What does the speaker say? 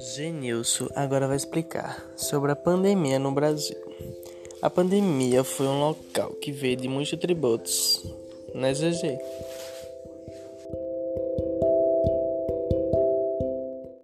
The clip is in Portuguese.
Genilson agora vai explicar sobre a pandemia no Brasil. A pandemia foi um local que veio de muitos tributos, né, GG?